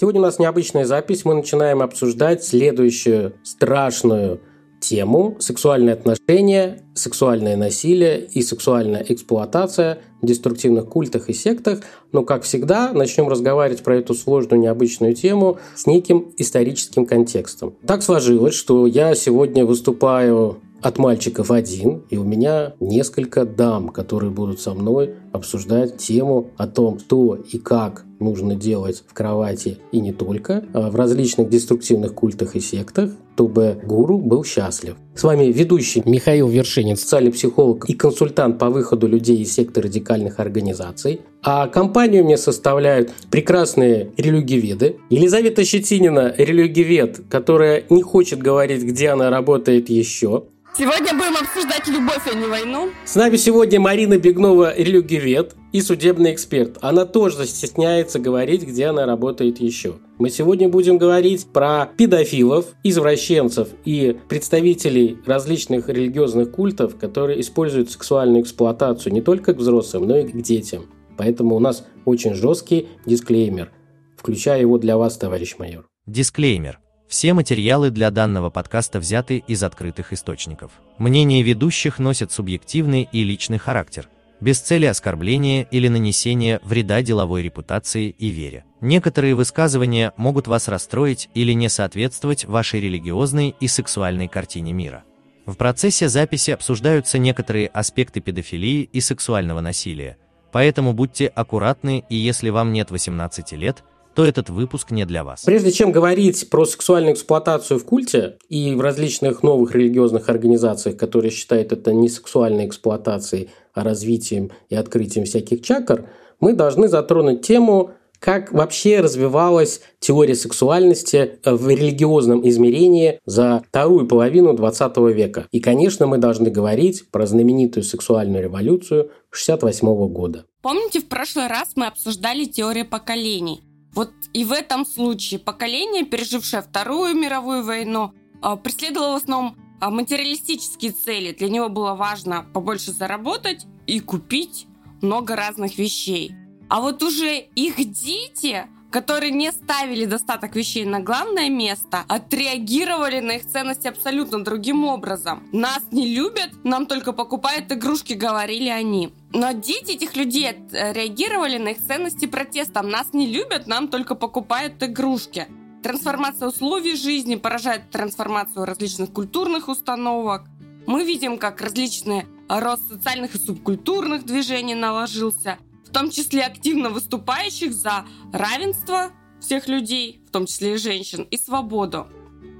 Сегодня у нас необычная запись. Мы начинаем обсуждать следующую страшную тему сексуальные отношения, сексуальное насилие и сексуальная эксплуатация в деструктивных культах и сектах. Но, как всегда, начнем разговаривать про эту сложную, необычную тему с неким историческим контекстом. Так сложилось, что я сегодня выступаю от мальчиков один, и у меня несколько дам, которые будут со мной обсуждать тему о том, что и как нужно делать в кровати и не только, а в различных деструктивных культах и сектах, чтобы гуру был счастлив. С вами ведущий Михаил Вершинин, социальный психолог и консультант по выходу людей из секты радикальных организаций. А компанию мне составляют прекрасные религиоведы. Елизавета Щетинина, религиовед, которая не хочет говорить, где она работает еще. Сегодня будем обсуждать любовь, а не войну. С нами сегодня Марина Бегнова, религиовед и судебный эксперт. Она тоже стесняется говорить, где она работает еще. Мы сегодня будем говорить про педофилов, извращенцев и представителей различных религиозных культов, которые используют сексуальную эксплуатацию не только к взрослым, но и к детям. Поэтому у нас очень жесткий дисклеймер. Включаю его для вас, товарищ майор. Дисклеймер. Все материалы для данного подкаста взяты из открытых источников. Мнения ведущих носят субъективный и личный характер, без цели оскорбления или нанесения вреда деловой репутации и вере. Некоторые высказывания могут вас расстроить или не соответствовать вашей религиозной и сексуальной картине мира. В процессе записи обсуждаются некоторые аспекты педофилии и сексуального насилия, поэтому будьте аккуратны и если вам нет 18 лет – то этот выпуск не для вас. Прежде чем говорить про сексуальную эксплуатацию в культе и в различных новых религиозных организациях, которые считают это не сексуальной эксплуатацией, развитием и открытием всяких чакр, мы должны затронуть тему как вообще развивалась теория сексуальности в религиозном измерении за вторую половину 20 века. И, конечно, мы должны говорить про знаменитую сексуальную революцию 68 года. Помните, в прошлый раз мы обсуждали теорию поколений? Вот и в этом случае поколение, пережившее Вторую мировую войну, а, преследовало в основном материалистические цели. Для него было важно побольше заработать и купить много разных вещей. А вот уже их дети которые не ставили достаток вещей на главное место, отреагировали на их ценности абсолютно другим образом. Нас не любят, нам только покупают игрушки, говорили они. Но дети этих людей реагировали на их ценности протестом. Нас не любят, нам только покупают игрушки. Трансформация условий жизни поражает трансформацию различных культурных установок. Мы видим, как различные рост социальных и субкультурных движений наложился в том числе активно выступающих за равенство всех людей, в том числе и женщин, и свободу.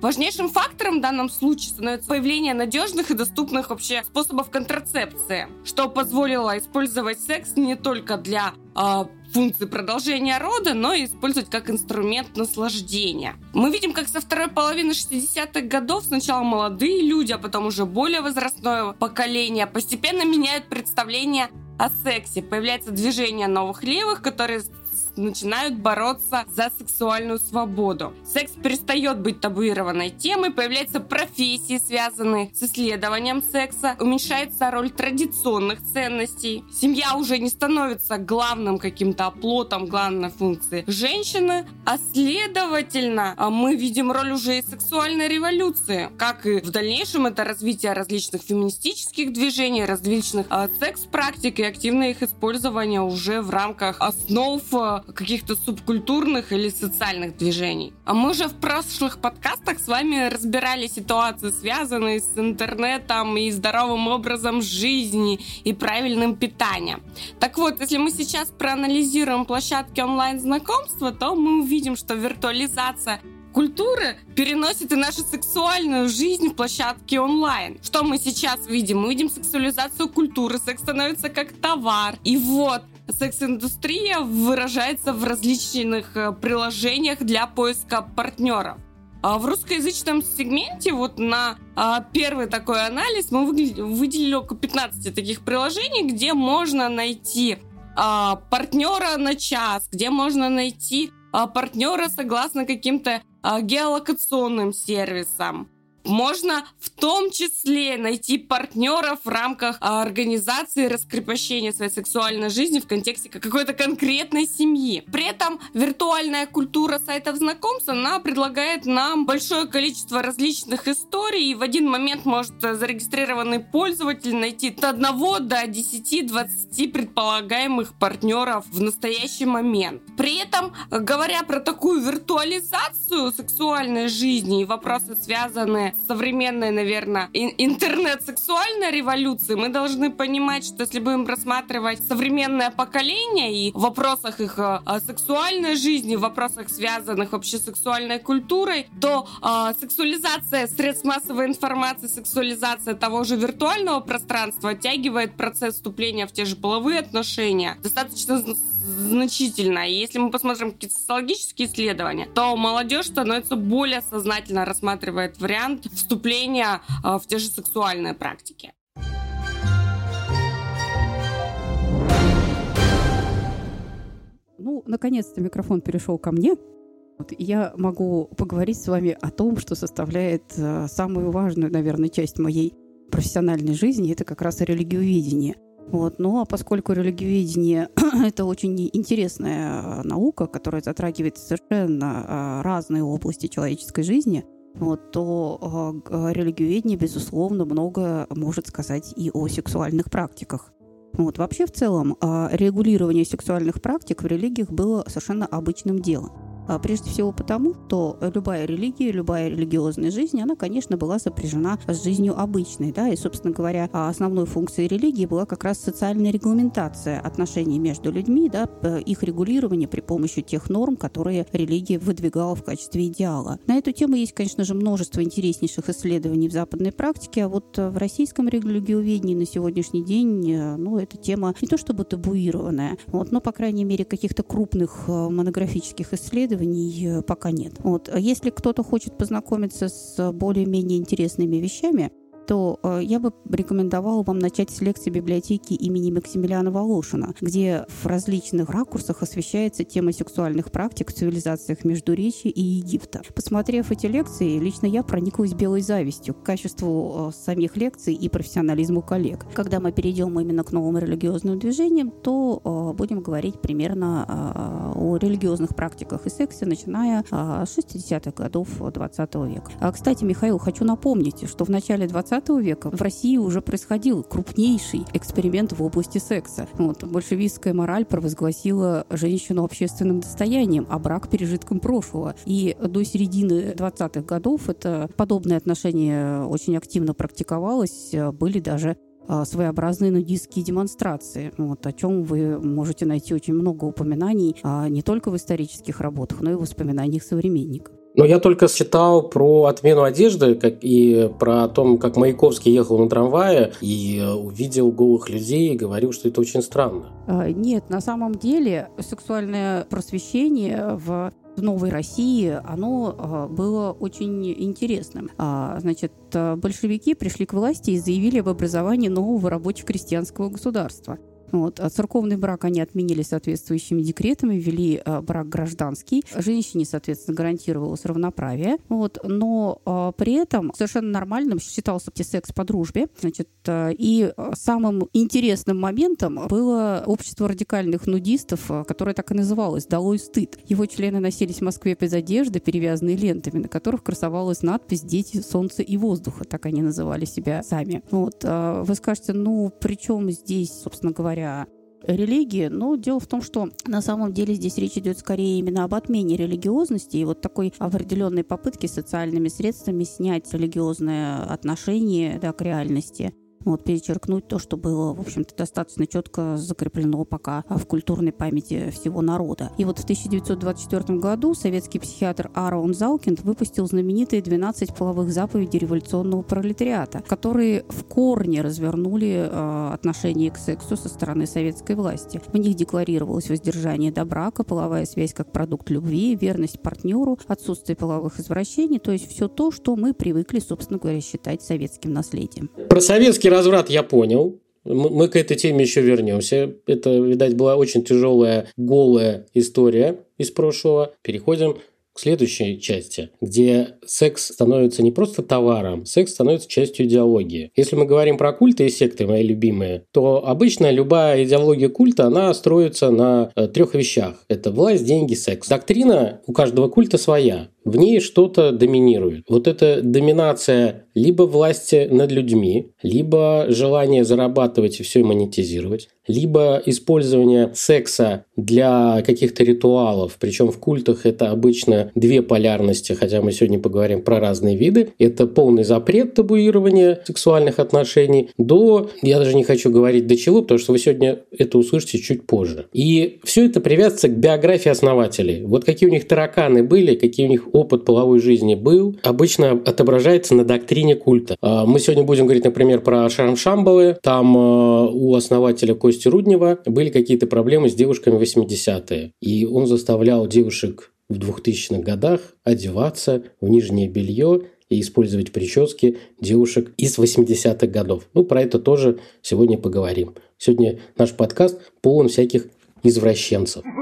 Важнейшим фактором в данном случае становится появление надежных и доступных вообще способов контрацепции, что позволило использовать секс не только для э, функции продолжения рода, но и использовать как инструмент наслаждения. Мы видим, как со второй половины 60-х годов сначала молодые люди, а потом уже более возрастное поколение постепенно меняют представление о сексе. Появляется движение новых левых, которые начинают бороться за сексуальную свободу. Секс перестает быть табуированной темой, появляются профессии, связанные с исследованием секса, уменьшается роль традиционных ценностей. Семья уже не становится главным каким-то оплотом главной функции женщины, а следовательно а мы видим роль уже и сексуальной революции. Как и в дальнейшем это развитие различных феминистических движений, различных а, секс-практик и активное их использование уже в рамках основ а, каких-то субкультурных или социальных движений. А мы же в прошлых подкастах с вами разбирали ситуации, связанные с интернетом и здоровым образом жизни и правильным питанием. Так вот, если мы сейчас проанализируем площадки онлайн-знакомства, то мы увидим, что виртуализация культуры переносит и нашу сексуальную жизнь в площадке онлайн. Что мы сейчас видим? Мы видим сексуализацию культуры, секс становится как товар. И вот секс-индустрия выражается в различных э, приложениях для поиска партнеров. А в русскоязычном сегменте вот на а, первый такой анализ мы выделили около 15 таких приложений, где можно найти а, партнера на час, где можно найти партнера согласно каким-то геолокационным сервисам, можно в том числе найти партнеров в рамках а, организации раскрепощения своей сексуальной жизни в контексте какой-то конкретной семьи. При этом виртуальная культура сайтов знакомств, она предлагает нам большое количество различных историй, и в один момент может зарегистрированный пользователь найти от 1 до 10-20 предполагаемых партнеров в настоящий момент. При этом, говоря про такую виртуализацию сексуальной жизни и вопросы, связанные современной, наверное, интернет-сексуальной революции, мы должны понимать, что если будем рассматривать современное поколение и в вопросах их э, сексуальной жизни, в вопросах, связанных вообще с сексуальной культурой, то э, сексуализация средств массовой информации, сексуализация того же виртуального пространства оттягивает процесс вступления в те же половые отношения. Достаточно значительно. И если мы посмотрим какие-то социологические исследования, то молодежь становится более сознательно рассматривает вариант вступления а, в те же сексуальные практики. Ну, наконец-то микрофон перешел ко мне. Вот, я могу поговорить с вами о том, что составляет э, самую важную, наверное, часть моей профессиональной жизни. Это как раз религиоведение – вот. Ну а поскольку религиоведение – это очень интересная наука, которая затрагивает совершенно а, разные области человеческой жизни, вот, то э, религиоведение, безусловно, много может сказать и о сексуальных практиках. Вот. Вообще, в целом, э, регулирование сексуальных практик в религиях было совершенно обычным делом. А, прежде всего потому, что любая религия, любая религиозная жизнь, она, конечно, была сопряжена с жизнью обычной. Да? И, собственно говоря, основной функцией религии была как раз социальная регламентация отношений между людьми, да, их регулирование при помощи тех норм, которые религия выдвигала в качестве идеала. На эту тему есть, конечно же, множество интереснейших исследований в западной практике, а вот в российском религиоведении на сегодняшний день, э, ну, эта тема не то чтобы табуированная, вот, но, по крайней мере, каких-то крупных э, монографических исследований исследований э, пока нет. Вот. Если кто-то хочет познакомиться с более-менее интересными вещами, то э, я бы рекомендовала вам начать с лекции библиотеки имени Максимилиана Волошина, где в различных ракурсах освещается тема сексуальных практик в цивилизациях Междуречия и Египта. Посмотрев эти лекции, лично я прониклась белой завистью к качеству э, самих лекций и профессионализму коллег. Когда мы перейдем именно к новым религиозным движениям, то э, будем говорить примерно о религиозных практиках и сексе, начиная с 60-х годов 20 века. А, кстати, Михаил, хочу напомнить, что в начале 20 20 века в России уже происходил крупнейший эксперимент в области секса. Вот, большевистская мораль провозгласила женщину общественным достоянием, а брак пережитком прошлого. И до середины 20-х годов это подобное отношение очень активно практиковалось. Были даже а, своеобразные нудистские демонстрации, вот, о чем вы можете найти очень много упоминаний а, не только в исторических работах, но и в воспоминаниях современников. Но я только читал про отмену одежды как и про то, как Маяковский ехал на трамвае и увидел голых людей и говорил, что это очень странно. А, нет, на самом деле сексуальное просвещение в в Новой России, оно а, было очень интересным. А, значит, большевики пришли к власти и заявили об образовании нового рабоче-крестьянского государства. Вот. А церковный брак они отменили соответствующими декретами, ввели а, брак гражданский. Женщине, соответственно, гарантировалось равноправие. Вот. Но а, при этом совершенно нормальным считался секс по дружбе. Значит, и самым интересным моментом было общество радикальных нудистов, которое так и называлось «Долой стыд». Его члены носились в Москве без одежды, перевязанные лентами, на которых красовалась надпись «Дети солнца и воздуха». Так они называли себя сами. Вот. Вы скажете, ну, при чем здесь, собственно говоря, говоря, религии, но дело в том, что на самом деле здесь речь идет скорее именно об отмене религиозности и вот такой определенной попытки социальными средствами снять религиозное отношение да, к реальности. Вот, перечеркнуть то, что было, в общем-то, достаточно четко закреплено пока в культурной памяти всего народа. И вот в 1924 году советский психиатр Аарон Заукинд выпустил знаменитые 12 половых заповедей революционного пролетариата, которые в корне развернули э, отношение к сексу со стороны советской власти. В них декларировалось воздержание до брака, половая связь как продукт любви, верность партнеру, отсутствие половых извращений, то есть все то, что мы привыкли, собственно говоря, считать советским наследием. Про советский разврат я понял. Мы к этой теме еще вернемся. Это, видать, была очень тяжелая, голая история из прошлого. Переходим к следующей части, где секс становится не просто товаром, секс становится частью идеологии. Если мы говорим про культы и секты, мои любимые, то обычно любая идеология культа, она строится на э, трех вещах. Это власть, деньги, секс. Доктрина у каждого культа своя в ней что-то доминирует. Вот эта доминация либо власти над людьми, либо желание зарабатывать и все монетизировать, либо использование секса для каких-то ритуалов, причем в культах это обычно две полярности, хотя мы сегодня поговорим про разные виды. Это полный запрет табуирования сексуальных отношений до, я даже не хочу говорить до чего, потому что вы сегодня это услышите чуть позже. И все это привязывается к биографии основателей. Вот какие у них тараканы были, какие у них опыт половой жизни был, обычно отображается на доктрине культа. А, мы сегодня будем говорить, например, про Шарм Шамбалы. Там а, у основателя Кости Руднева были какие-то проблемы с девушками 80-е. И он заставлял девушек в 2000-х годах одеваться в нижнее белье и использовать прически девушек из 80-х годов. Ну, про это тоже сегодня поговорим. Сегодня наш подкаст полон всяких извращенцев.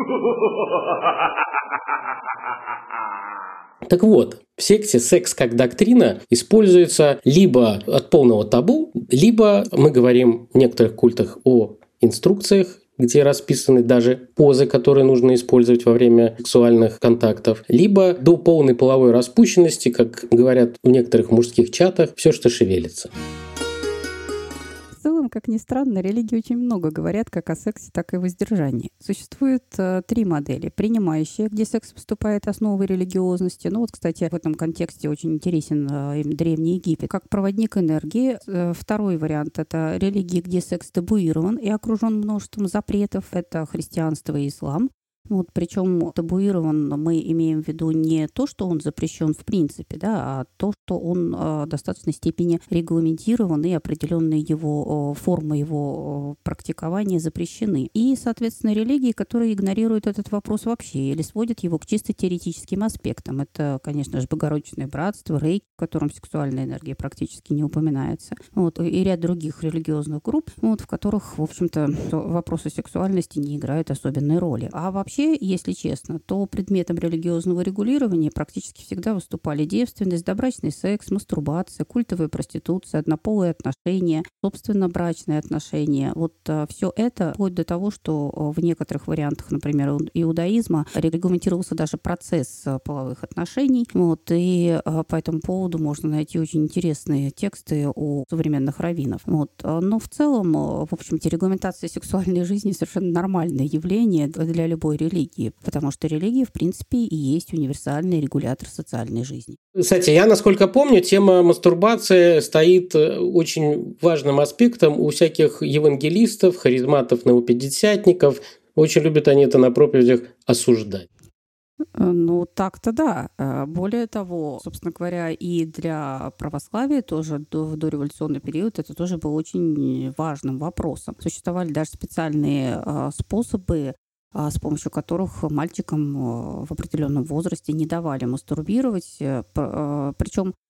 Так вот, в секте секс как доктрина используется либо от полного табу, либо мы говорим в некоторых культах о инструкциях, где расписаны даже позы, которые нужно использовать во время сексуальных контактов, либо до полной половой распущенности, как говорят в некоторых мужских чатах, все, что шевелится целом, как ни странно, религии очень много говорят как о сексе, так и воздержании. Существует э, три модели. Принимающая, где секс выступает основой религиозности. Ну вот, кстати, в этом контексте очень интересен э, Древний Египет. Как проводник энергии. Э, второй вариант — это религии, где секс табуирован и окружен множеством запретов. Это христианство и ислам. Вот, причем табуирован мы имеем в виду не то, что он запрещен в принципе, да, а то, что он э, в достаточной степени регламентирован и определенные его э, формы его э, практикования запрещены. И, соответственно, религии, которые игнорируют этот вопрос вообще или сводят его к чисто теоретическим аспектам. Это, конечно же, Богородичное братство, рейк, в котором сексуальная энергия практически не упоминается. Вот, и ряд других религиозных групп, вот, в которых, в общем-то, вопросы сексуальности не играют особенной роли. А вообще Вообще, если честно, то предметом религиозного регулирования практически всегда выступали девственность, добрачный секс, мастурбация, культовая проституция, однополые отношения, собственно, брачные отношения. Вот а, все это вплоть до того, что а, в некоторых вариантах, например, иудаизма регламентировался даже процесс а, половых отношений. Вот, и по этому поводу можно найти очень интересные тексты у современных раввинов. Вот. Но в целом, в общем-то, регламентация сексуальной жизни совершенно нормальное явление для любой религии, потому что религия, в принципе, и есть универсальный регулятор социальной жизни. Кстати, я, насколько помню, тема мастурбации стоит э, очень важным аспектом у всяких евангелистов, харизматов, новопятидесятников. Очень любят они это на проповедях осуждать. Э, ну, так-то да. Э, более того, собственно говоря, и для православия тоже в дореволюционный период это тоже был очень важным вопросом. Существовали даже специальные способы с помощью которых мальчикам э, в определенном возрасте не давали мастурбировать. Э, э, Причем а,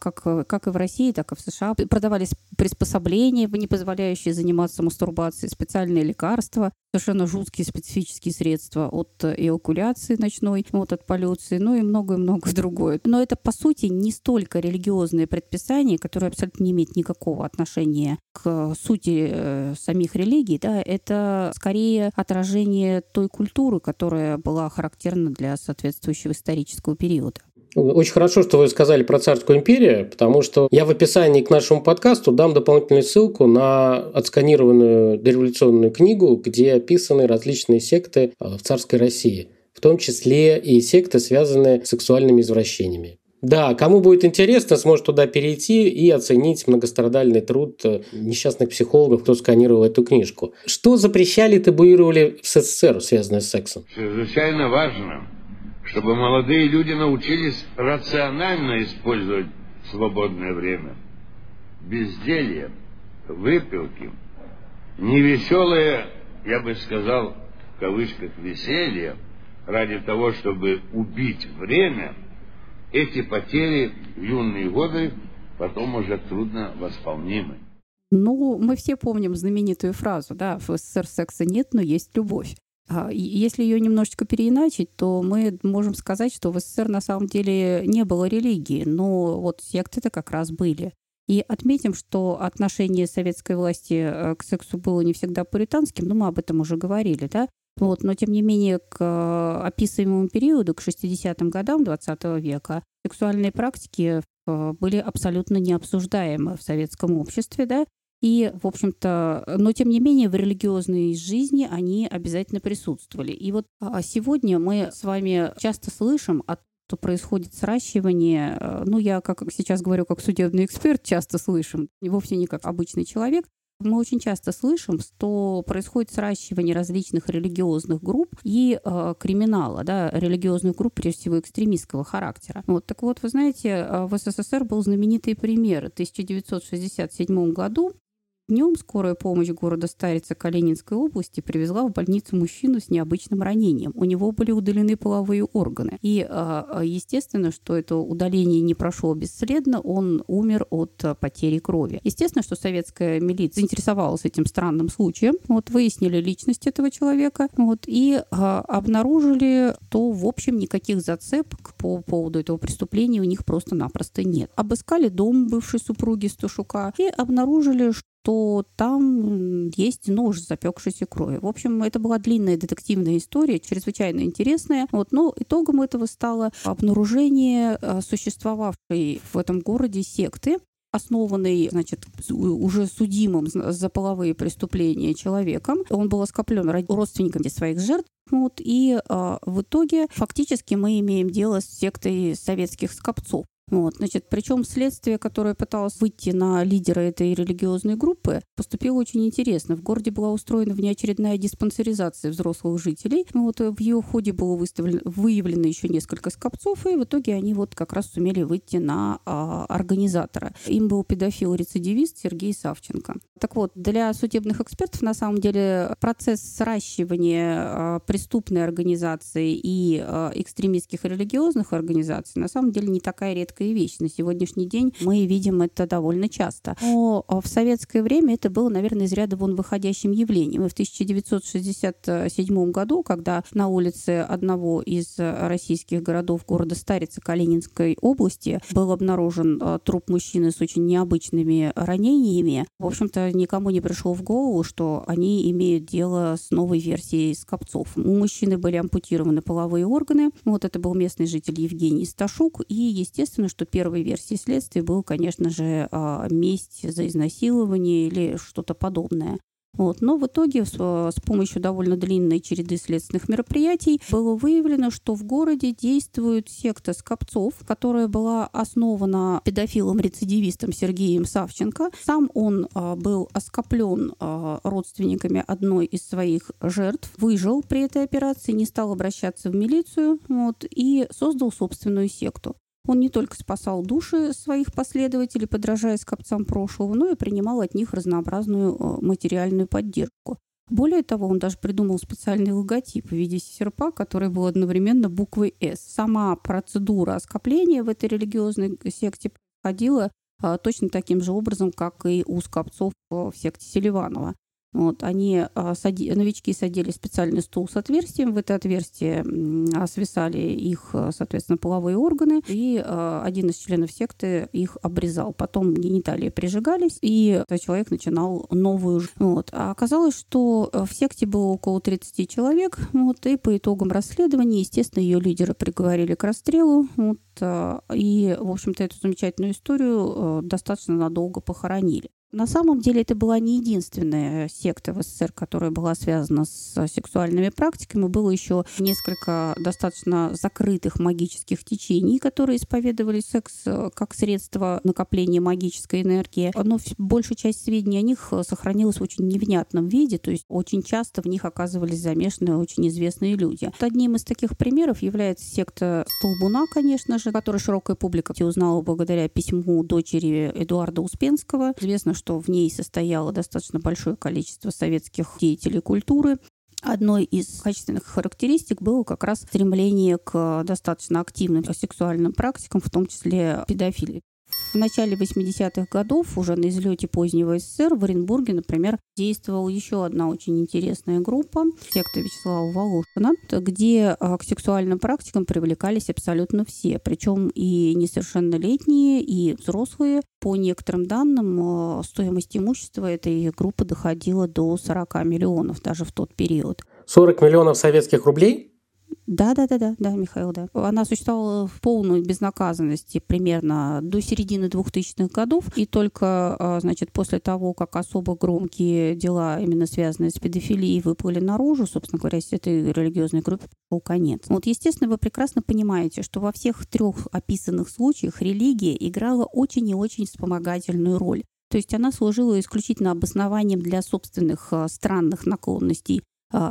как, как и в России, так и в США продавались приспособления, не позволяющие заниматься мастурбацией, специальные лекарства, совершенно жуткие специфические средства от эокуляции ночной, вот от полюции, ну и многое-многое другое. Но это, по сути, не столько религиозные предписания, которые абсолютно не имеют никакого отношения к сути э, самих религий, да, это скорее отражение той культуры, которая была характерна для соответствующего исторического периода. Очень хорошо, что вы сказали про Царскую империю, потому что я в описании к нашему подкасту дам дополнительную ссылку на отсканированную дореволюционную книгу, где описаны различные секты э, в царской России, в том числе и секты, связанные с сексуальными извращениями. Да, кому будет интересно, сможет туда перейти и оценить многострадальный труд э, несчастных психологов, кто сканировал эту книжку. Что запрещали и табуировали в СССР, связанное с сексом? Чрезвычайно важно, чтобы молодые люди научились рационально использовать свободное время. Безделье, выпилки, невеселое, я бы сказал, в кавычках, веселье, ради того, чтобы убить время – эти потери в юные годы потом уже трудно восполнимы. Ну, мы все помним знаменитую фразу, да, в СССР секса нет, но есть любовь. А, если ее немножечко переиначить, то мы можем сказать, что в СССР на самом деле не было религии, но вот секты-то как раз были. И отметим, что отношение советской власти э, к сексу было не всегда пуританским, но мы об этом уже говорили, да. Вот, но, тем не менее, к э, описываемому периоду, к 60-м годам XX века, сексуальные практики э, были абсолютно необсуждаемы в советском обществе, да, и, в общем-то, но тем не менее в религиозной жизни они обязательно присутствовали. И вот а, сегодня мы с вами часто слышим о что происходит сращивание, э, ну, я, как сейчас говорю, как судебный эксперт, часто слышим, вовсе не как обычный человек, мы очень часто слышим, что происходит сращивание различных религиозных групп и э, криминала, да, религиозных групп, прежде всего, экстремистского характера. Вот, так вот, вы знаете, э, в СССР был знаменитый пример. В 1967 году Днем скорая помощь города Старица Калининской области привезла в больницу мужчину с необычным ранением. У него были удалены половые органы. И а, а, естественно, что это удаление не прошло бесследно, он умер от потери крови. Естественно, что советская милиция заинтересовалась этим странным случаем, вот, выяснили личность этого человека вот, и а, обнаружили, что, в общем, никаких зацепок по поводу этого преступления у них просто-напросто нет. Обыскали дом бывшей супруги Стушука и обнаружили, то там есть нож с запекшейся крови. В общем, это была длинная детективная история, чрезвычайно интересная. Вот, но итогом этого стало обнаружение э, существовавшей в этом городе секты, основанный, значит, уже судимым за половые преступления человеком. Он был оскоплен родственниками своих жертв. Вот, и э, в итоге фактически мы имеем дело с сектой советских скопцов. Вот, значит, причем следствие, которое пыталось выйти на лидера этой религиозной группы, поступило очень интересно. В городе была устроена внеочередная диспансеризация взрослых жителей. Вот в ее ходе было выставлено, выявлено еще несколько скопцов, и в итоге они вот как раз сумели выйти на а, организатора. Им был педофил-рецидивист Сергей Савченко. Так вот, для судебных экспертов на самом деле процесс сращивания а, преступной организации и а, экстремистских религиозных организаций на самом деле не такая редкая вещь. На сегодняшний день мы видим это довольно часто. Но а, в советское время это было, наверное, из ряда вон выходящим явлением. И в 1967 году, когда на улице одного из российских городов города Старица Калининской области был обнаружен труп мужчины с очень необычными ранениями, в общем-то, никому не пришло в голову, что они имеют дело с новой версией скопцов. У мужчины были ампутированы половые органы. Вот это был местный житель Евгений Сташук. И, естественно, что первой версией следствия был, конечно же, а, месть за изнасилование или что-то подобное. Вот. Но в итоге с, с помощью довольно длинной череды следственных мероприятий было выявлено, что в городе действует секта скопцов, которая была основана педофилом-рецидивистом Сергеем Савченко. Сам он а, был оскоплен а, родственниками одной из своих жертв, выжил при этой операции, не стал обращаться в милицию вот, и создал собственную секту. Он не только спасал души своих последователей, подражая скопцам прошлого, но и принимал от них разнообразную э, материальную поддержку. Более того, он даже придумал специальный логотип в виде серпа, который был одновременно буквой «С». Сама процедура оскопления в этой религиозной секте проходила э, точно таким же образом, как и у скопцов э, в секте Селиванова. Вот, они, а, новички садили специальный стул с отверстием. В это отверстие свисали их, а, соответственно, половые органы. И а, один из членов секты их обрезал. Потом гениталии прижигались, и человек начинал новую. Вот. А оказалось, что в секте было около 30 человек. Вот, и по итогам расследования, естественно, ее лидеры приговорили к расстрелу. Вот, и, в общем-то, эту замечательную историю достаточно надолго похоронили. На самом деле это была не единственная секта в СССР, которая была связана с сексуальными практиками. Было еще несколько достаточно закрытых магических течений, которые исповедовали секс э, как средство накопления магической энергии. Но большая часть сведений о них э, сохранилась в очень невнятном виде, то есть очень часто в них оказывались замешаны очень известные люди. Одним из таких примеров является секта Столбуна, конечно же, которую широкая публика узнала благодаря письму дочери Эдуарда Успенского. Известно, что в ней состояло достаточно большое количество советских деятелей культуры. Одной из качественных характеристик было как раз стремление к достаточно активным сексуальным практикам, в том числе педофилии. В начале 80-х годов, уже на излете позднего СССР, в Оренбурге, например, действовала еще одна очень интересная группа, секта Вячеслава Волошина, где а, к сексуальным практикам привлекались абсолютно все, причем и несовершеннолетние, и взрослые. По некоторым данным, а, стоимость имущества этой группы доходила до 40 миллионов даже в тот период. 40 миллионов советских рублей? Да, да, да, да, да, Михаил, да. Она существовала в полной безнаказанности примерно до середины 2000-х годов, и только, а, значит, после того, как особо громкие дела, именно связанные с педофилией, выплыли наружу, собственно говоря, с этой религиозной группе был конец. Вот, естественно, вы прекрасно понимаете, что во всех трех описанных случаях религия играла очень и очень вспомогательную роль. То есть она служила исключительно обоснованием для собственных а, странных наклонностей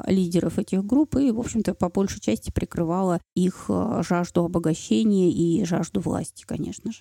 лидеров этих групп и, в общем-то, по большей части прикрывала их а, жажду обогащения и жажду власти, конечно же.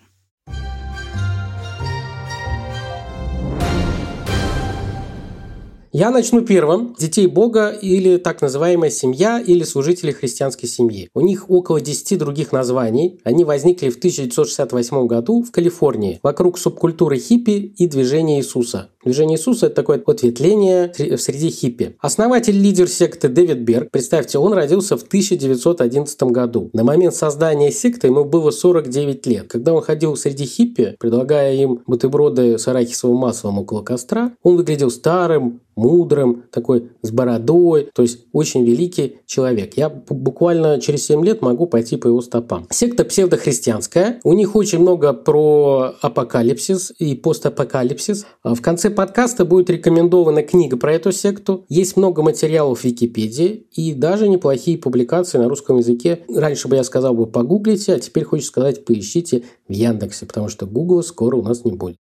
Я начну первым. Детей Бога или так называемая семья или служители христианской семьи. У них около 10 других названий. Они возникли в 1968 году в Калифорнии вокруг субкультуры хиппи и движения Иисуса. Движение Иисуса – это такое ответвление среди хиппи. Основатель, лидер секты Дэвид Берг, представьте, он родился в 1911 году. На момент создания секты ему было 49 лет. Когда он ходил среди хиппи, предлагая им бутерброды с арахисовым маслом около костра, он выглядел старым, мудрым, такой с бородой, то есть очень великий человек. Я буквально через 7 лет могу пойти по его стопам. Секта псевдохристианская. У них очень много про апокалипсис и постапокалипсис. В конце конце подкаста будет рекомендована книга про эту секту. Есть много материалов в Википедии и даже неплохие публикации на русском языке. Раньше бы я сказал бы погуглите, а теперь хочется сказать поищите в Яндексе, потому что Гугла скоро у нас не будет.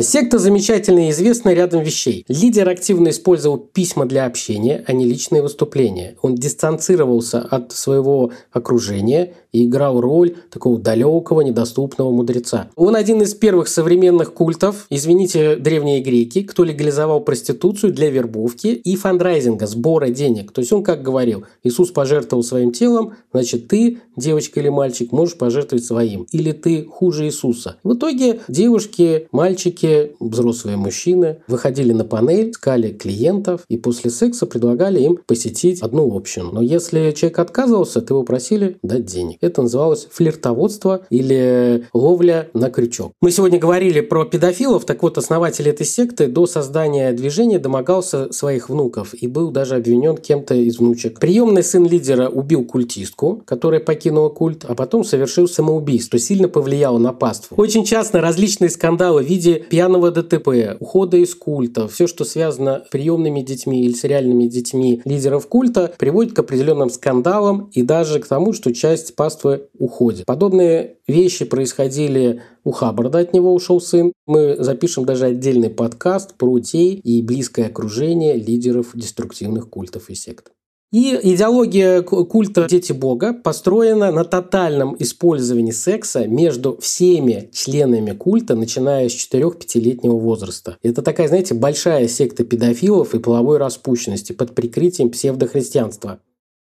Секта замечательная и известна рядом вещей. Лидер активно использовал письма для общения, а не личные выступления. Он дистанцировался от своего окружения и играл роль такого далекого, недоступного мудреца. Он один из первых современных культов, извините, древние греки, кто легализовал проституцию для вербовки и фандрайзинга, сбора денег. То есть он как говорил, Иисус пожертвовал своим телом, значит ты, девочка или мальчик, можешь пожертвовать своим. Или ты хуже Иисуса. В итоге девушки, мальчики мальчики, взрослые мужчины выходили на панель, искали клиентов и после секса предлагали им посетить одну общину. Но если человек отказывался, то его просили дать денег. Это называлось флиртоводство или ловля на крючок. Мы сегодня говорили про педофилов, так вот основатель этой секты до создания движения домогался своих внуков и был даже обвинен кем-то из внучек. Приемный сын лидера убил культистку, которая покинула культ, а потом совершил самоубийство, что сильно повлияло на паству. Очень часто различные скандалы в виде пьяного ДТП, ухода из культа, все, что связано с приемными детьми или с реальными детьми лидеров культа, приводит к определенным скандалам и даже к тому, что часть паствы уходит. Подобные вещи происходили у Хаббарда, от него ушел сын. Мы запишем даже отдельный подкаст про детей и близкое окружение лидеров деструктивных культов и сект. И идеология культа «Дети Бога» построена на тотальном использовании секса между всеми членами культа, начиная с 4-5-летнего возраста. Это такая, знаете, большая секта педофилов и половой распущенности под прикрытием псевдохристианства.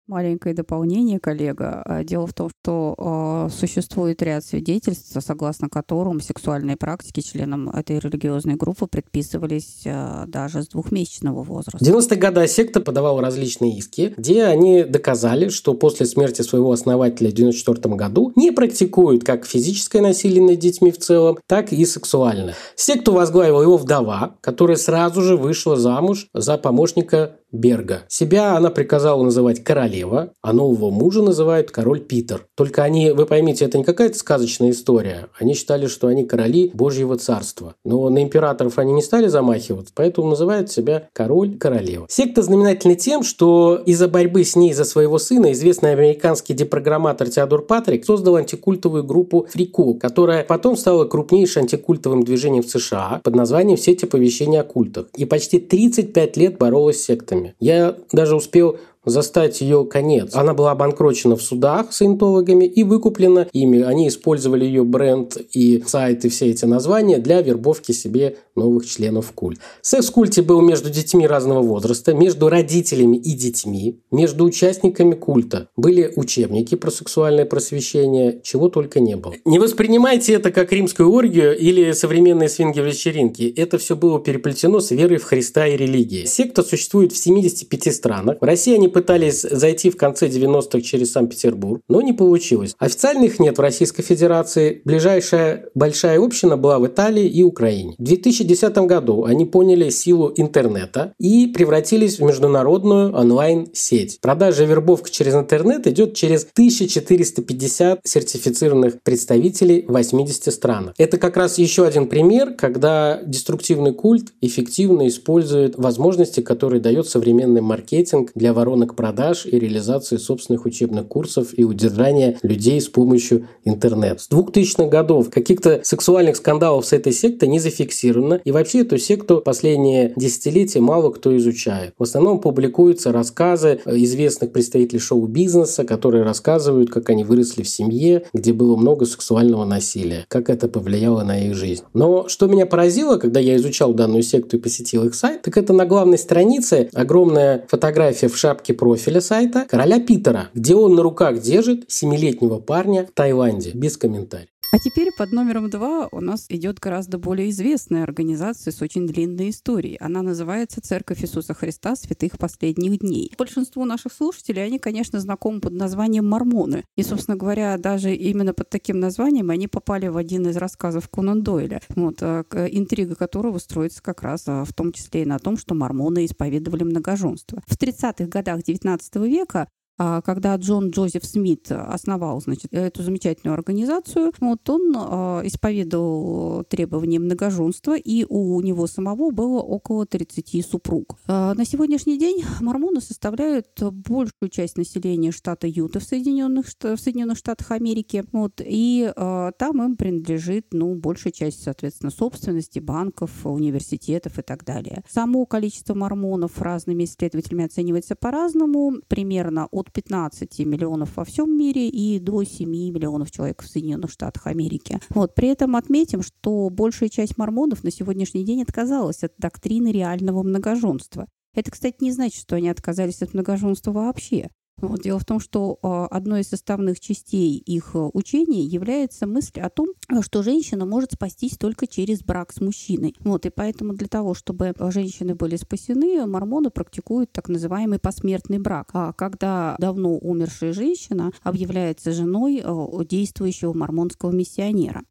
Маленькое дополнение, коллега. А, дело в том, что э, существует ряд свидетельств, согласно которым сексуальные практики членам этой религиозной группы предписывались э, даже с двухмесячного возраста. В 90-е годы секта подавала различные иски, где они доказали, что после смерти своего основателя в 94 году не практикуют как физическое насилие над детьми в целом, так и сексуальное. Секту возглавила его вдова, которая сразу же вышла замуж за помощника Берга. Себя она приказала называть королева, а нового мужа называют король Питер. Только они, вы поймите, это не какая-то сказочная история. Они считали, что они короли Божьего царства. Но на императоров они не стали замахиваться, поэтому называют себя король-королева. Секта знаменательна тем, что из-за борьбы с ней за своего сына известный американский депрограмматор Теодор Патрик создал антикультовую группу Фрику, которая потом стала крупнейшим антикультовым движением в США под названием «Сеть оповещения о культах». И почти 35 лет боролась с сектами. Я даже успел застать ее конец. Она была обанкрочена в судах саентологами и выкуплена ими. Они использовали ее бренд и сайт и все эти названия для вербовки себе новых членов культ. Секс в культе был между детьми разного возраста, между родителями и детьми, между участниками культа. Были учебники про сексуальное просвещение, чего только не было. Не воспринимайте это как римскую оргию или современные свинги-вечеринки. Это все было переплетено с верой в Христа и религией. Секта существует в 75 странах. В России они пытались зайти в конце 90-х через Санкт-Петербург, но не получилось. Официальных нет в Российской Федерации. Ближайшая большая община была в Италии и Украине. В 2010 году они поняли силу интернета и превратились в международную онлайн-сеть. Продажа вербовка через интернет идет через 1450 сертифицированных представителей в 80 странах. Это как раз еще один пример, когда деструктивный культ эффективно использует возможности, которые дает современный маркетинг для ворон рынок продаж и реализации собственных учебных курсов и удержания людей с помощью интернета. С 2000-х годов каких-то сексуальных скандалов с этой сектой не зафиксировано, и вообще эту секту последние десятилетия мало кто изучает. В основном публикуются рассказы известных представителей шоу-бизнеса, которые рассказывают, как они выросли в семье, где было много сексуального насилия, как это повлияло на их жизнь. Но что меня поразило, когда я изучал данную секту и посетил их сайт, так это на главной странице огромная фотография в шапке шапке профиля сайта короля Питера, где он на руках держит семилетнего парня в Таиланде. Без комментариев. А теперь под номером два у нас идет гораздо более известная организация с очень длинной историей. Она называется «Церковь Иисуса Христа святых последних дней». Большинству наших слушателей они, конечно, знакомы под названием «Мормоны». И, собственно говоря, даже именно под таким названием они попали в один из рассказов Конан Дойля, вот, а, интрига которого строится как раз а, в том числе и на том, что мормоны исповедовали многоженство. В 30-х годах XIX века когда Джон Джозеф Смит основал значит, эту замечательную организацию, вот он а, исповедовал требования многоженства, и у него самого было около 30 супруг. А, на сегодняшний день мормоны составляют большую часть населения штата Юта в Соединенных, в Соединенных Штатах Америки, вот, и там им принадлежит ну, большая часть, соответственно, собственности банков, университетов и так далее. Само количество мормонов разными исследователями оценивается по-разному, примерно от 15 миллионов во всем мире и до 7 миллионов человек в Соединенных Штатах Америки. Вот. При этом отметим, что большая часть мормонов на сегодняшний день отказалась от доктрины реального многоженства. Это, кстати, не значит, что они отказались от многоженства вообще. Вот. Дело в том, что а, одной из составных частей их а, учения является мысль о том, что женщина может спастись только через брак с мужчиной. Вот. И поэтому для того, чтобы женщины были спасены, мормоны практикуют так называемый посмертный брак, а когда давно умершая женщина объявляется женой действующего мормонского миссионера.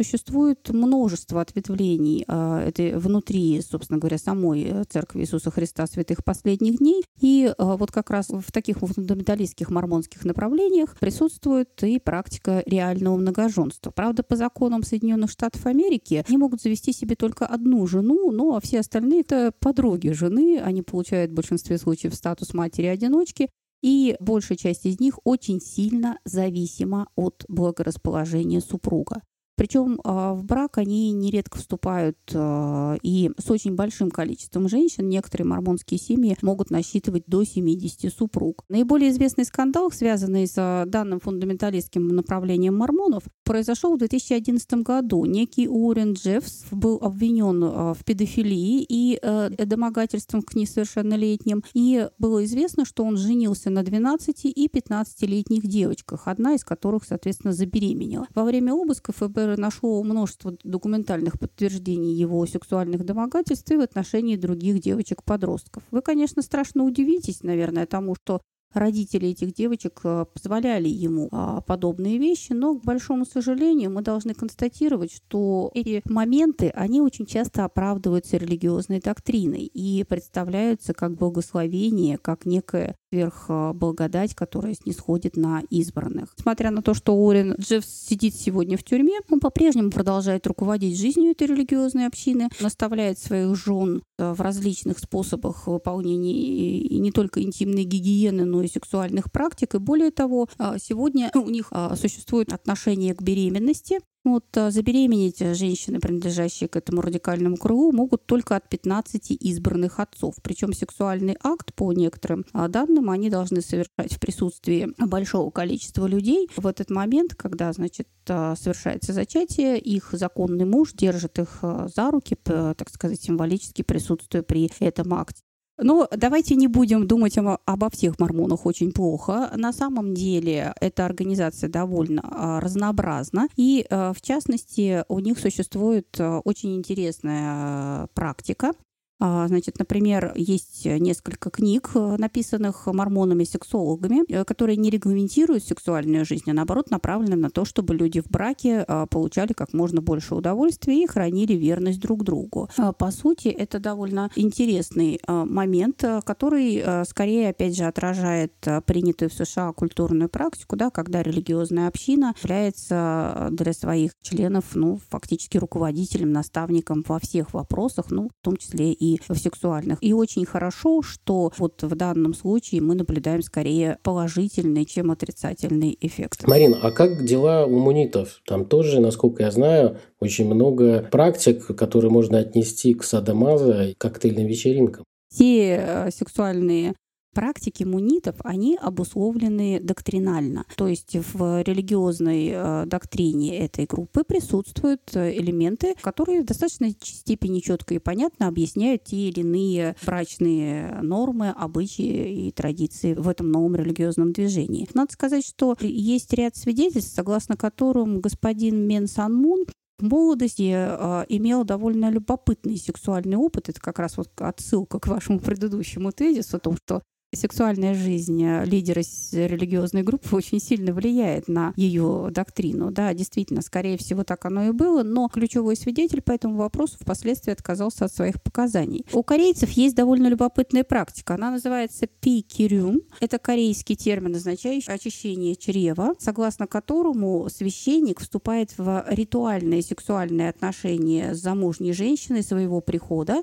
Существует множество ответвлений э, этой внутри, собственно говоря, самой э, Церкви Иисуса Христа святых последних дней. И э, вот как раз в таких фундаменталистских мормонских направлениях присутствует и практика реального многоженства. Правда, по законам Соединенных Штатов Америки они могут завести себе только одну жену, ну а все остальные это подруги жены. Они получают в большинстве случаев статус матери-одиночки, и большая часть из них очень сильно зависима от благорасположения супруга. Причем а, в брак они нередко вступают а, и с очень большим количеством женщин. Некоторые мормонские семьи могут насчитывать до 70 супруг. Наиболее известный скандал, связанный с а, данным фундаменталистским направлением мормонов, произошел в 2011 году. Некий Уоррен Джеффс был обвинен в педофилии и домогательством к несовершеннолетним. И было известно, что он женился на 12 и 15-летних девочках, одна из которых, соответственно, забеременела. Во время обыска ФБР ФБР нашло множество документальных подтверждений его сексуальных домогательств и в отношении других девочек-подростков. Вы, конечно, страшно удивитесь, наверное, тому, что родители этих девочек э, позволяли ему а, подобные вещи, но, к большому сожалению, мы должны констатировать, что эти моменты, они очень часто оправдываются религиозной доктриной и представляются как благословение, как некая сверхблагодать, которая снисходит на избранных. Несмотря на то, что Уоррен Джеффс сидит сегодня в тюрьме, он по-прежнему продолжает руководить жизнью этой религиозной общины, наставляет своих жен э, в различных способах выполнения и не только интимной гигиены, но и сексуальных практик. И более того, э, сегодня у них э, существует отношение к беременности, вот а, забеременеть женщины, принадлежащие к этому радикальному кругу, могут только от 15 избранных отцов. Причем сексуальный акт, по некоторым а, данным, они должны совершать в присутствии большого количества людей. В этот момент, когда, значит, а, совершается зачатие, их законный муж держит их за руки, так сказать, символически присутствуя при этом акте. Но давайте не будем думать обо всех мормонах очень плохо. На самом деле эта организация довольно а, разнообразна. И, а, в частности, у них существует а, очень интересная практика, а, значит, например, есть несколько книг, э, написанных мормонами-сексологами, э, которые не регламентируют сексуальную жизнь, а наоборот направлены на то, чтобы люди в браке а, получали как можно больше удовольствия и хранили верность друг другу. А, по сути, это довольно интересный момент, который скорее, опять же, отражает принятую в США культурную практику, да, когда религиозная община является для своих членов ну, фактически руководителем, наставником во всех вопросах, ну, в том числе и и в сексуальных. И очень хорошо, что вот в данном случае мы наблюдаем скорее положительный, чем отрицательный эффект. Марина, а как дела у мунитов? Там тоже, насколько я знаю, очень много практик, которые можно отнести к садомаза и коктейльным вечеринкам. Все э, сексуальные практики мунитов, они обусловлены доктринально. То есть в религиозной э, доктрине этой группы присутствуют э, элементы, которые в достаточной степени четко и понятно объясняют те или иные брачные нормы, обычаи и традиции в этом новом религиозном движении. Надо сказать, что есть ряд свидетельств, согласно которым господин Мен Сан Мун в молодости э, имел довольно любопытный сексуальный опыт. Это как раз вот отсылка к вашему предыдущему тезису о том, что сексуальная жизнь э, лидера религиозной группы очень сильно влияет на ее доктрину. Да, действительно, скорее всего, так оно и было, но ключевой свидетель по этому вопросу впоследствии отказался от своих показаний. У корейцев есть довольно любопытная практика. Она называется пикирюм. Это корейский термин, означающий очищение чрева, согласно которому священник вступает в ритуальные сексуальные отношения с замужней женщиной своего прихода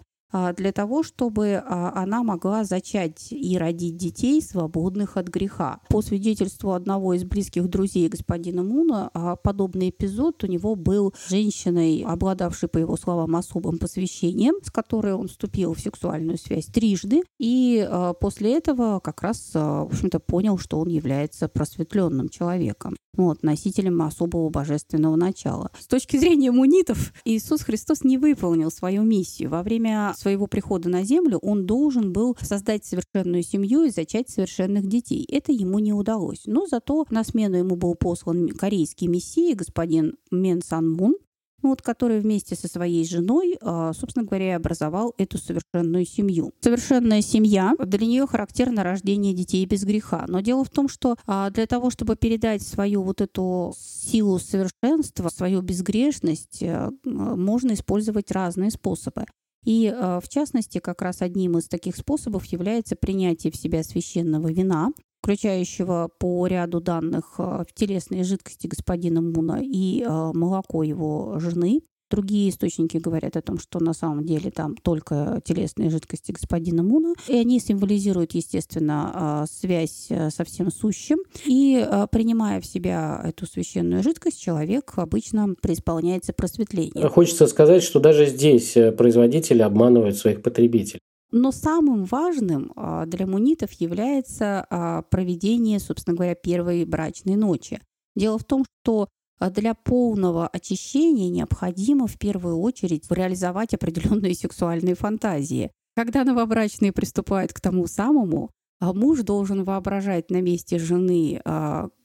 для того, чтобы а, она могла зачать и родить детей, свободных от греха. По свидетельству одного из близких друзей господина Муна, а, подобный эпизод у него был женщиной, обладавшей, по его словам, особым посвящением, с которой он вступил в сексуальную связь трижды, и после этого как раз, в общем-то, понял, что он является просветленным человеком вот, носителем особого божественного начала. С точки зрения мунитов, Иисус Христос не выполнил свою миссию. Во время своего прихода на землю он должен был создать совершенную семью и зачать совершенных детей. Это ему не удалось. Но зато на смену ему был послан корейский мессия, господин Мен Сан Мун, ну, вот, который вместе со своей женой, а, собственно говоря, образовал эту совершенную семью. Совершенная семья, для нее характерно рождение детей без греха. Но дело в том, что а, для того, чтобы передать свою вот эту силу совершенства, свою безгрешность, э, можно использовать разные способы. И э, в частности, как раз одним из таких способов является принятие в себя священного вина, включающего по ряду данных э, телесные жидкости господина Муна и э, молоко его жены. Другие источники говорят о том, что на самом деле там только телесные жидкости господина Муна. И они символизируют, естественно, э, связь со всем сущим. И принимая в себя эту священную жидкость, человек обычно преисполняется просветлением. Хочется сказать, что даже здесь производители обманывают своих потребителей. Но самым важным а, для мунитов является а, проведение, собственно говоря, первой брачной ночи. Дело в том, что а, для полного очищения необходимо в первую очередь реализовать определенные сексуальные фантазии. Когда новобрачные приступают к тому самому, муж должен воображать на месте жены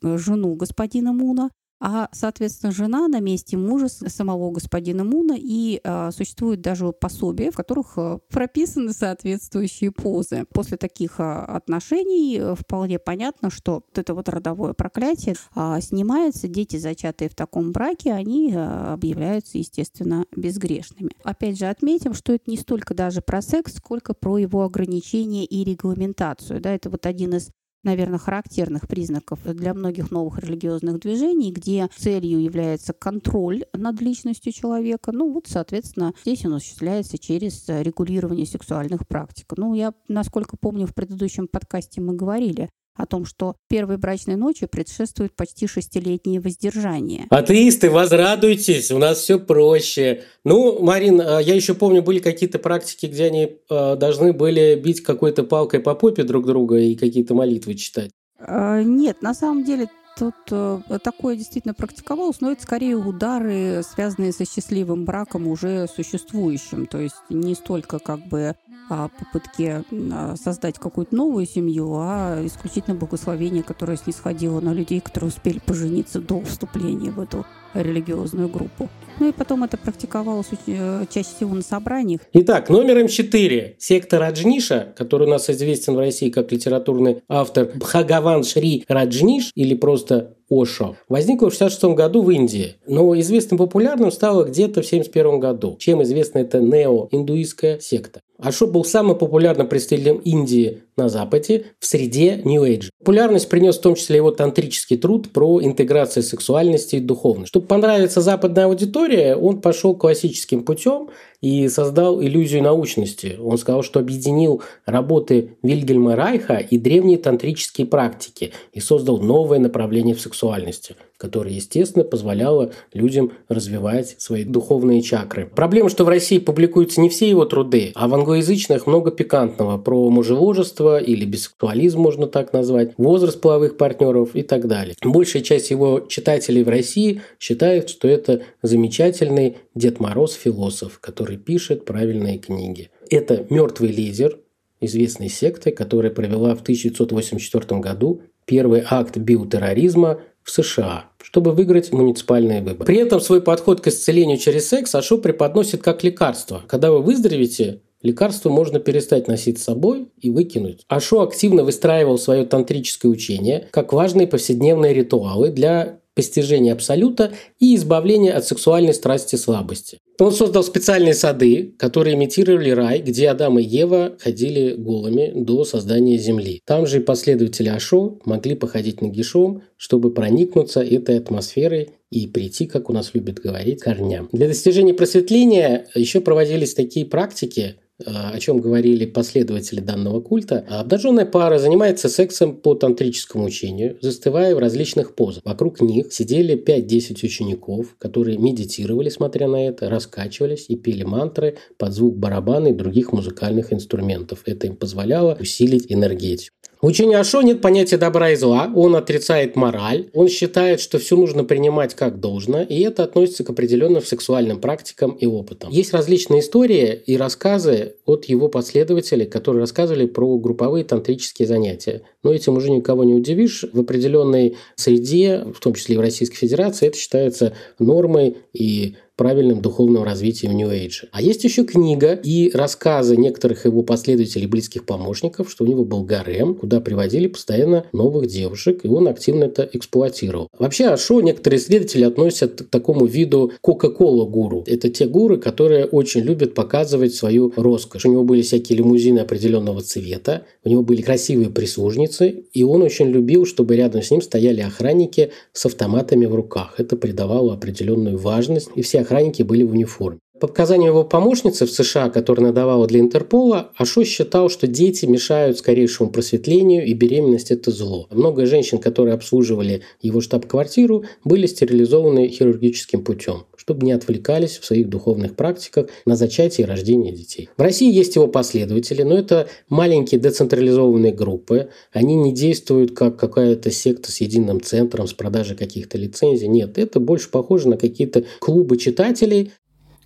жену господина Муна, а, соответственно, жена на месте мужа самого господина Муна, и а, существует даже пособие, в которых а, прописаны соответствующие позы. После таких а, отношений э, вполне понятно, что вот это вот родовое проклятие а, снимается, дети, зачатые в таком браке, они а, объявляются, естественно, безгрешными. Опять же, отметим, что это не столько даже про секс, сколько про его ограничение и регламентацию. Да, это вот один из наверное, характерных признаков для многих новых религиозных движений, где целью является контроль над личностью человека. Ну вот, соответственно, здесь он осуществляется через регулирование сексуальных практик. Ну, я, насколько помню, в предыдущем подкасте мы говорили о том, что первой брачной ночи предшествует почти шестилетнее воздержание. Атеисты, возрадуйтесь, у нас все проще. Ну, Марин, а, я еще помню, были какие-то практики, где они а, должны были бить какой-то палкой по попе друг друга и какие-то молитвы читать. А, нет, на самом деле тут э, такое действительно практиковалось, но это скорее удары, связанные со счастливым браком уже существующим. То есть не столько как бы о попытке а, создать какую-то новую семью, а исключительно благословение, которое снисходило на людей, которые успели пожениться до вступления в эту религиозную группу. Ну и потом это практиковалось э, чаще всего на собраниях. Итак, номером 4. Секта Раджниша, который у нас известен в России как литературный автор Бхагаван Шри Раджниш или просто Ошо, возникла в 1966 году в Индии, но известным популярным стало где-то в 1971 году. Чем известна эта нео-индуистская секта? Ашо был самым популярным представителем Индии на Западе в среде New Age. Популярность принес в том числе его тантрический труд про интеграцию сексуальности и духовности. Чтобы понравиться западной аудитории, он пошел классическим путем и создал иллюзию научности. Он сказал, что объединил работы Вильгельма Райха и древние тантрические практики и создал новое направление в сексуальности – которая, естественно, позволяла людям развивать свои духовные чакры. Проблема, что в России публикуются не все его труды, а в англоязычных много пикантного про мужеложество или бисексуализм, можно так назвать, возраст половых партнеров и так далее. Большая часть его читателей в России считает, что это замечательный Дед Мороз-философ, который пишет правильные книги. Это «Мертвый лидер», известной секты, которая провела в 1984 году первый акт биотерроризма в США, чтобы выиграть муниципальные выборы. При этом свой подход к исцелению через секс Ашо преподносит как лекарство. Когда вы выздоровеете, Лекарство можно перестать носить с собой и выкинуть. Ашо активно выстраивал свое тантрическое учение как важные повседневные ритуалы для постижения абсолюта и избавления от сексуальной страсти и слабости. Он создал специальные сады, которые имитировали рай, где Адам и Ева ходили голыми до создания Земли. Там же и последователи Ашо могли походить нагишом, чтобы проникнуться этой атмосферой и прийти, как у нас любят говорить, к корням. Для достижения просветления еще проводились такие практики, о чем говорили последователи данного культа, обнаженная пара занимается сексом по тантрическому учению, застывая в различных позах. Вокруг них сидели 5-10 учеников, которые медитировали, смотря на это, раскачивались и пели мантры под звук барабана и других музыкальных инструментов. Это им позволяло усилить энергетику. В учении Ашо нет понятия добра и зла, он отрицает мораль, он считает, что все нужно принимать как должно, и это относится к определенным сексуальным практикам и опытам. Есть различные истории и рассказы от его последователей, которые рассказывали про групповые тантрические занятия. Но этим уже никого не удивишь. В определенной среде, в том числе и в Российской Федерации, это считается нормой и правильным духовным развитием New Age. А есть еще книга и рассказы некоторых его последователей близких помощников, что у него был гарем, куда приводили постоянно новых девушек, и он активно это эксплуатировал. Вообще Ашо некоторые исследователи относят к такому виду Кока-Кола гуру. Это те гуры, которые очень любят показывать свою роскошь. У него были всякие лимузины определенного цвета, у него были красивые прислужницы, и он очень любил, чтобы рядом с ним стояли охранники с автоматами в руках. Это придавало определенную важность, и все охранники были в униформе. По показаниям его помощницы в США, которая надавала для Интерпола, Ашо считал, что дети мешают скорейшему просветлению и беременность – это зло. Много женщин, которые обслуживали его штаб-квартиру, были стерилизованы хирургическим путем, чтобы не отвлекались в своих духовных практиках на зачатие и рождение детей. В России есть его последователи, но это маленькие децентрализованные группы. Они не действуют как какая-то секта с единым центром, с продажей каких-то лицензий. Нет, это больше похоже на какие-то клубы читателей,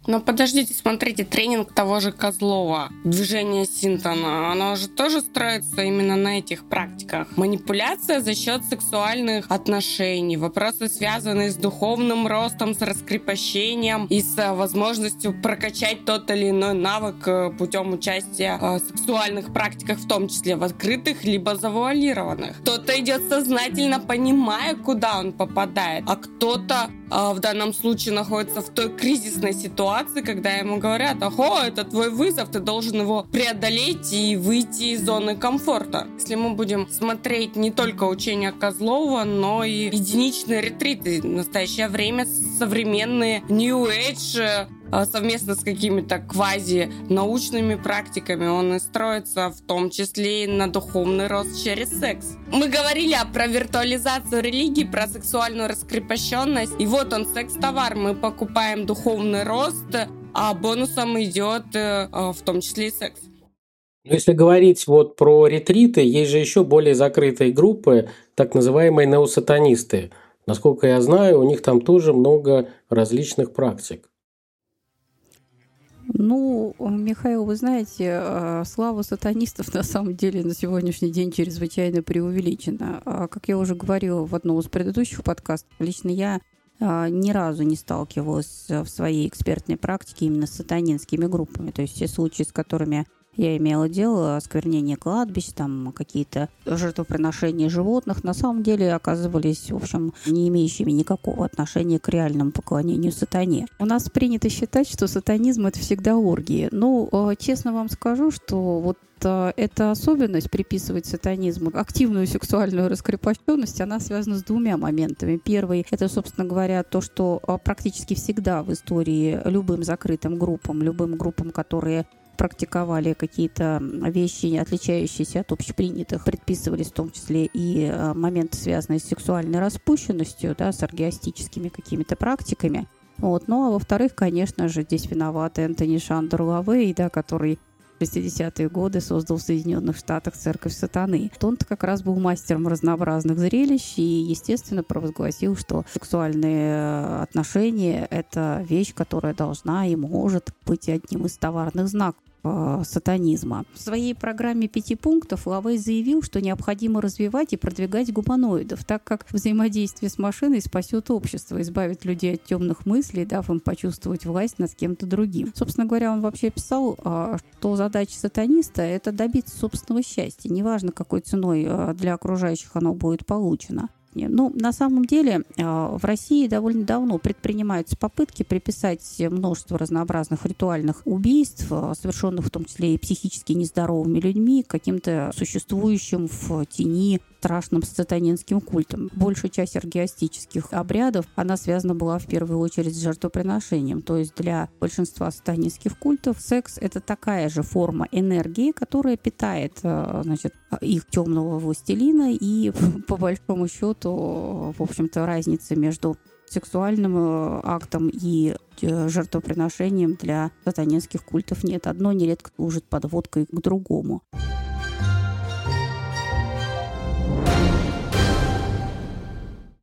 Но подождите, смотрите, тренинг того же Козлова, движение Синтона, оно же тоже строится именно на этих практиках. Манипуляция за счет сексуальных отношений, вопросы, связанные с духовным ростом, с раскрепощением и с возможностью прокачать тот или иной навык э, путем участия в сексуальных практиках, в том числе в открытых либо завуалированных. Кто-то идет сознательно понимая, куда он попадает, а кто-то э, в данном случае находится в той кризисной ситуации, когда ему говорят, ого, это твой вызов, ты должен его преодолеть и выйти из зоны комфорта. Если мы будем смотреть не только учения Козлова, но и единичные ретриты, в настоящее время современные New Age совместно с какими-то квази-научными практиками. Он и строится в том числе и на духовный рост через секс. Мы говорили про виртуализацию религии, про сексуальную раскрепощенность. И вот он, секс-товар. Мы покупаем духовный рост, а бонусом идет э, э, в том числе и секс. Но если говорить вот про ретриты, есть же еще более закрытые группы, так называемые неосатанисты. Насколько я знаю, у них там тоже много различных практик. Ну, Михаил, вы знаете, э, слава сатанистов на самом деле на сегодняшний день чрезвычайно преувеличена. А, как я уже говорила в одном из предыдущих подкастов, лично я а, ни разу не сталкивалась в своей экспертной практике именно с сатанинскими группами. То есть все случаи, с которыми я имела дело, осквернение кладбищ, там какие-то жертвоприношения животных, на самом деле оказывались, в общем, не имеющими никакого отношения к реальному поклонению сатане. У нас принято считать, что сатанизм — это всегда оргии. Ну, э, честно вам скажу, что вот э, эта особенность приписывать сатанизму активную сексуальную раскрепощенность, она связана с двумя моментами. Первый – это, собственно говоря, то, что э, практически всегда в истории любым закрытым группам, любым группам, которые практиковали какие-то вещи, отличающиеся от общепринятых, предписывались в том числе и э, моменты, связанные с сексуальной распущенностью, да, с аргиастическими какими-то практиками. Вот. Ну а во-вторых, конечно же, здесь виноват Энтони Шандер Лавей, да, который 60-е годы создал в Соединенных Штатах церковь сатаны. он как раз был мастером разнообразных зрелищ и, естественно, провозгласил, что сексуальные э, отношения – это вещь, которая должна и может быть одним из товарных знаков Э, сатанизма. В своей программе пяти пунктов Лавей заявил, что необходимо развивать и продвигать гуманоидов, так как взаимодействие с машиной спасет общество, избавит людей от темных мыслей, дав им почувствовать власть над кем-то другим. Собственно говоря, он вообще писал, э, что задача сатаниста – это добиться собственного счастья, неважно, какой ценой э, для окружающих оно будет получено. Ну, на самом деле, в России довольно давно предпринимаются попытки приписать множество разнообразных ритуальных убийств, совершенных в том числе и психически нездоровыми людьми, каким-то существующим в тени страшным сатанинским культом. Большая часть аргиастических обрядов, она связана была в первую очередь с жертвоприношением. То есть для большинства сатанинских культов секс – это такая же форма энергии, которая питает э, значит, их темного властелина. И по большому счету, в общем-то, разница между сексуальным э, актом и э, жертвоприношением для сатанинских культов нет. Одно нередко служит подводкой к другому.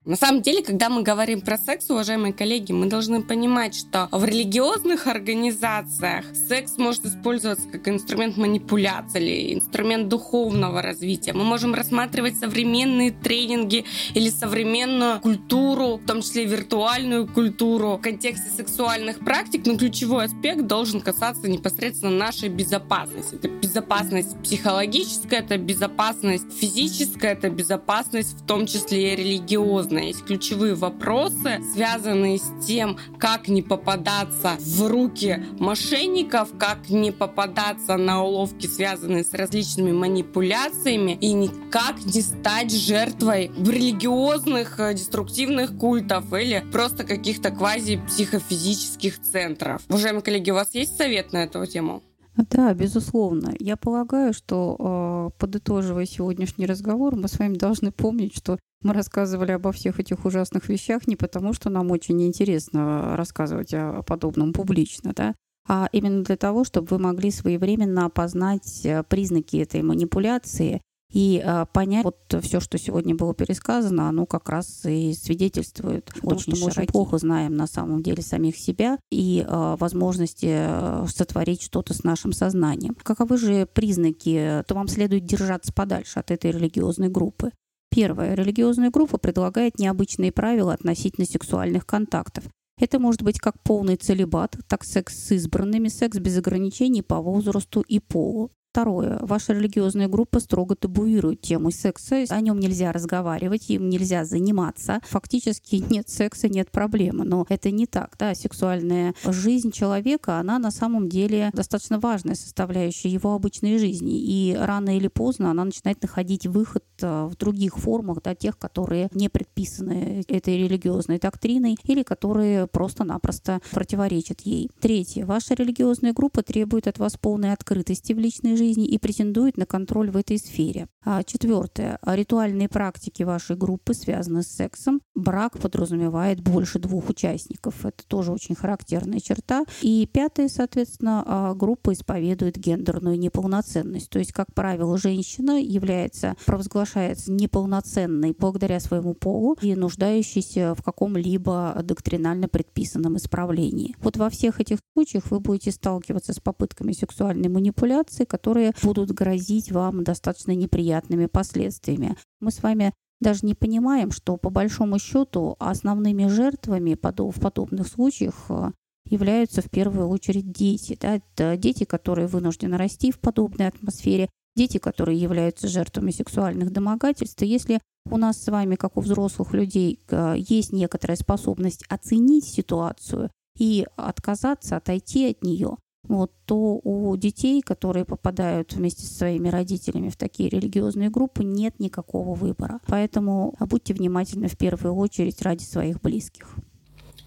На самом деле, когда мы говорим про секс, уважаемые коллеги, мы должны понимать, что в религиозных организациях секс может использоваться как инструмент манипуляции или инструмент духовного развития. Мы можем рассматривать современные тренинги или современную культуру, в том числе виртуальную культуру в контексте сексуальных практик, но ключевой аспект должен касаться непосредственно нашей безопасности. Это безопасность психологическая, это безопасность физическая, это безопасность в том числе и религиозная серьезно. Есть ключевые вопросы, связанные с тем, как не попадаться в руки мошенников, как не попадаться на уловки, связанные с различными манипуляциями, и никак не стать жертвой религиозных э, деструктивных культов или просто каких-то квази-психофизических центров. Уважаемые коллеги, у вас есть совет на эту тему? Да, безусловно. Я полагаю, что, э, подытоживая сегодняшний разговор, мы с вами должны помнить, что мы рассказывали обо всех этих ужасных вещах не потому, что нам очень интересно рассказывать о подобном публично, да, а именно для того, чтобы вы могли своевременно опознать э, признаки этой манипуляции И э, понять вот все, что сегодня было пересказано, оно как раз и свидетельствует о том, что мы очень плохо знаем на самом деле самих себя и э, возможности сотворить что-то с нашим сознанием. Каковы же признаки, то вам следует держаться подальше от этой религиозной группы. Первое. Религиозная группа предлагает необычные правила относительно сексуальных контактов. Это может быть как полный целебат, так секс с избранными, секс без ограничений по возрасту и полу. Второе. Ваша религиозная группа строго табуирует тему секса. О нем нельзя разговаривать, им нельзя заниматься. Фактически нет секса, нет проблемы. Но это не так. Да? Сексуальная жизнь человека, она на самом деле достаточно важная составляющая его обычной жизни. И рано или поздно она начинает находить выход э, в других формах, да, тех, которые не предписаны этой религиозной доктриной или которые просто-напросто противоречат ей. Третье. Ваша религиозная группа требует от вас полной открытости в личной жизни жизни и претендует на контроль в этой сфере. А четвертое. Ритуальные практики вашей группы связаны с сексом. Брак подразумевает больше двух участников. Это тоже очень характерная черта. И пятое, соответственно, а, группа исповедует гендерную неполноценность. То есть, как правило, женщина является, провозглашается неполноценной благодаря своему полу и нуждающейся в каком-либо доктринально предписанном исправлении. Вот во всех этих случаях вы будете сталкиваться с попытками сексуальной манипуляции, которые будут грозить вам достаточно неприятными последствиями. Мы с вами даже не понимаем, что по большому счету основными жертвами в подобных случаях э, являются в первую очередь дети. Да? Это дети, которые вынуждены расти в подобной атмосфере, дети, которые являются жертвами сексуальных домогательств. И если у нас с вами, как у взрослых людей, э, есть некоторая способность оценить ситуацию и отказаться, отойти от нее, вот, то у детей, которые попадают вместе со своими родителями в такие религиозные группы, нет никакого выбора. Поэтому будьте внимательны в первую очередь ради своих близких.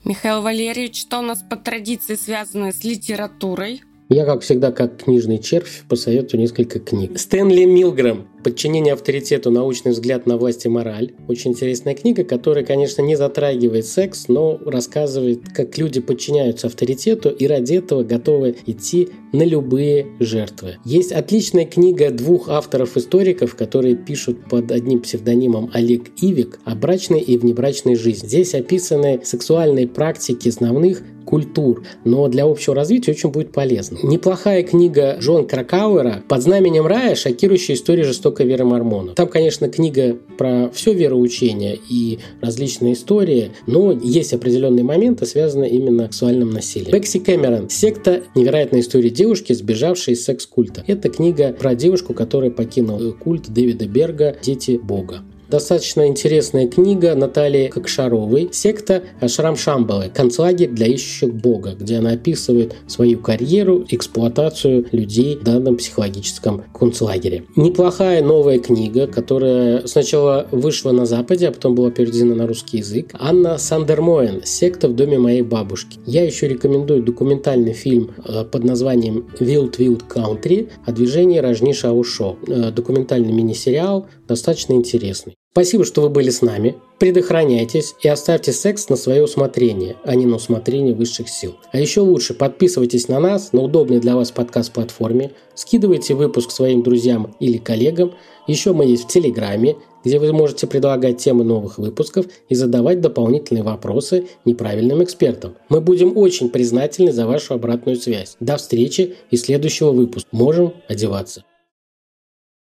Михаил Валерьевич, что у нас по традиции связано с литературой? Я, как всегда, как книжный червь, посоветую несколько книг. Стэнли Милгрэм «Подчинение авторитету. Научный взгляд на власть и мораль». Очень интересная книга, которая, конечно, не затрагивает секс, но рассказывает, как люди подчиняются авторитету и ради этого готовы идти на любые жертвы. Есть отличная книга двух авторов-историков, которые пишут под одним псевдонимом Олег Ивик о брачной и внебрачной жизни. Здесь описаны сексуальные практики основных культур, но для общего развития очень будет полезно. Неплохая книга Джон Кракауэра «Под знаменем рая. Шокирующая история жестокой веры мормонов». Там, конечно, книга про все вероучение и различные истории, но есть определенные моменты, связанные именно с сексуальным насилием. Бекси Кэмерон «Секта. Невероятная история девушки, сбежавшей из секс-культа». Это книга про девушку, которая покинула культ Дэвида Берга «Дети Бога». Достаточно интересная книга Натальи Кокшаровой «Секта Ашрам Шамбалы. Концлагерь для ищущих Бога», где она описывает свою карьеру, эксплуатацию людей в данном психологическом концлагере. Неплохая новая книга, которая сначала вышла на Западе, а потом была переведена на русский язык. Анна Сандермоен «Секта в доме моей бабушки». Я еще рекомендую документальный фильм э, под названием «Wild Wild Country» о движении Рожни Шаушо. Э, документальный мини-сериал, достаточно интересный. Спасибо, что вы были с нами. Предохраняйтесь и оставьте секс на свое усмотрение, а не на усмотрение высших сил. А еще лучше подписывайтесь на нас на удобной для вас подкаст-платформе, скидывайте выпуск своим друзьям или коллегам. Еще мы есть в Телеграме, где вы можете предлагать темы новых выпусков и задавать дополнительные вопросы неправильным экспертам. Мы будем очень признательны за вашу обратную связь. До встречи и следующего выпуска. Можем одеваться.